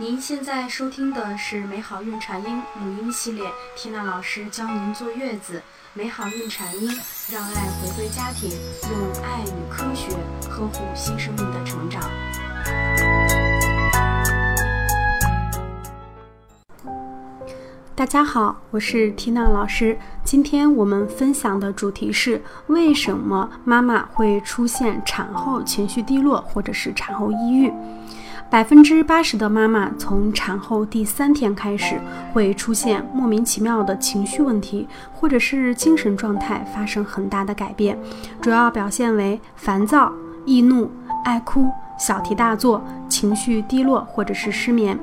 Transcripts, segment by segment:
您现在收听的是美好孕产婴母婴系列，缇娜老师教您坐月子。美好孕产婴，让爱回归家庭，用爱与科学呵护新生命的成长。大家好，我是缇娜老师。今天我们分享的主题是：为什么妈妈会出现产后情绪低落，或者是产后抑郁？百分之八十的妈妈从产后第三天开始会出现莫名其妙的情绪问题，或者是精神状态发生很大的改变，主要表现为烦躁、易怒、爱哭、小题大做、情绪低落或者是失眠。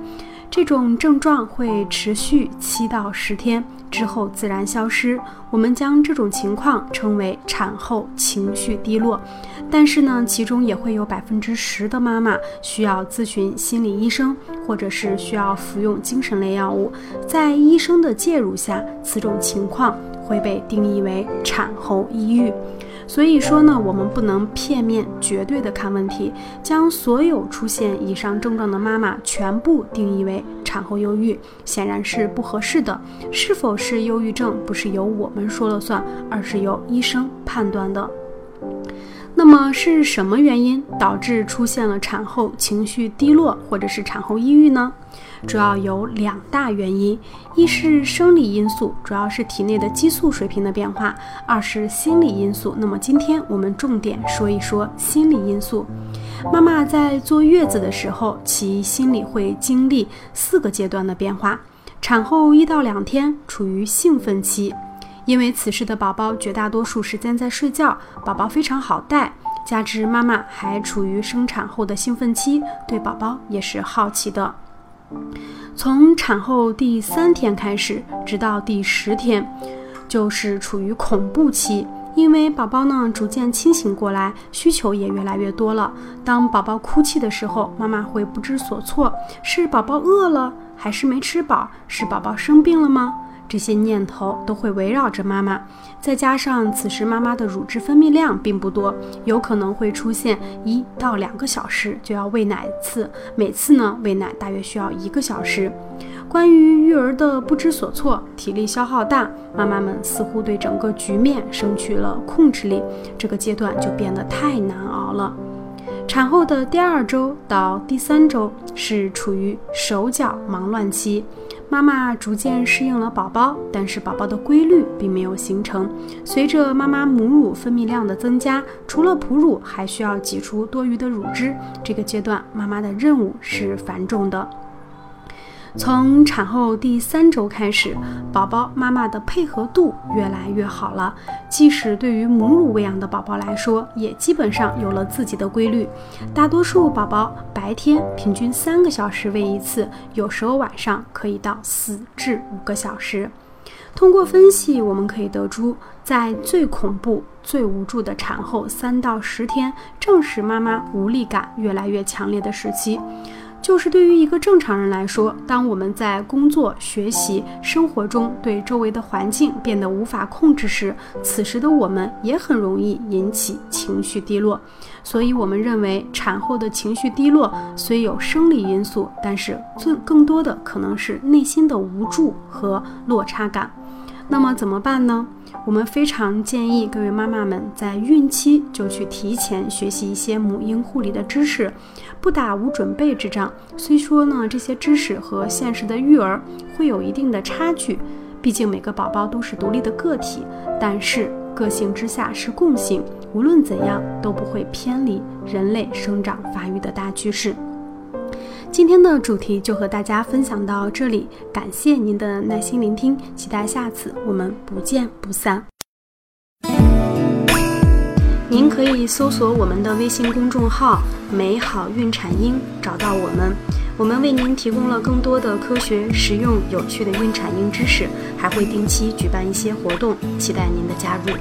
这种症状会持续七到十天之后自然消失，我们将这种情况称为产后情绪低落。但是呢，其中也会有百分之十的妈妈需要咨询心理医生，或者是需要服用精神类药物，在医生的介入下，此种情况会被定义为产后抑郁。所以说呢，我们不能片面、绝对的看问题，将所有出现以上症状的妈妈全部定义为产后忧郁，显然是不合适的。是否是忧郁症，不是由我们说了算，而是由医生判断的。那么是什么原因导致出现了产后情绪低落或者是产后抑郁呢？主要有两大原因，一是生理因素，主要是体内的激素水平的变化；二是心理因素。那么今天我们重点说一说心理因素。妈妈在坐月子的时候，其心理会经历四个阶段的变化。产后一到两天处于兴奋期。因为此时的宝宝绝大多数时间在睡觉，宝宝非常好带，加之妈妈还处于生产后的兴奋期，对宝宝也是好奇的。从产后第三天开始，直到第十天，就是处于恐怖期，因为宝宝呢逐渐清醒过来，需求也越来越多了。当宝宝哭泣的时候，妈妈会不知所措：是宝宝饿了，还是没吃饱？是宝宝生病了吗？这些念头都会围绕着妈妈，再加上此时妈妈的乳汁分泌量并不多，有可能会出现一到两个小时就要喂奶一次，每次呢喂奶大约需要一个小时。关于育儿的不知所措，体力消耗大，妈妈们似乎对整个局面失去了控制力，这个阶段就变得太难熬了。产后的第二周到第三周是处于手脚忙乱期。妈妈逐渐适应了宝宝，但是宝宝的规律并没有形成。随着妈妈母乳分泌量的增加，除了哺乳，还需要挤出多余的乳汁。这个阶段，妈妈的任务是繁重的。从产后第三周开始，宝宝妈妈的配合度越来越好了。即使对于母乳喂养的宝宝来说，也基本上有了自己的规律。大多数宝宝白天平均三个小时喂一次，有时候晚上可以到四至五个小时。通过分析，我们可以得出，在最恐怖、最无助的产后三到十天，正是妈妈无力感越来越强烈的时期。就是对于一个正常人来说，当我们在工作、学习、生活中对周围的环境变得无法控制时，此时的我们也很容易引起情绪低落。所以，我们认为产后的情绪低落虽有生理因素，但是最更多的可能是内心的无助和落差感。那么怎么办呢？我们非常建议各位妈妈们在孕期就去提前学习一些母婴护理的知识。不打无准备之仗。虽说呢，这些知识和现实的育儿会有一定的差距，毕竟每个宝宝都是独立的个体。但是个性之下是共性，无论怎样都不会偏离人类生长发育的大趋势。今天的主题就和大家分享到这里，感谢您的耐心聆听，期待下次我们不见不散。您可以搜索我们的微信公众号“美好孕产婴”，找到我们。我们为您提供了更多的科学、实用、有趣的孕产婴知识，还会定期举办一些活动，期待您的加入。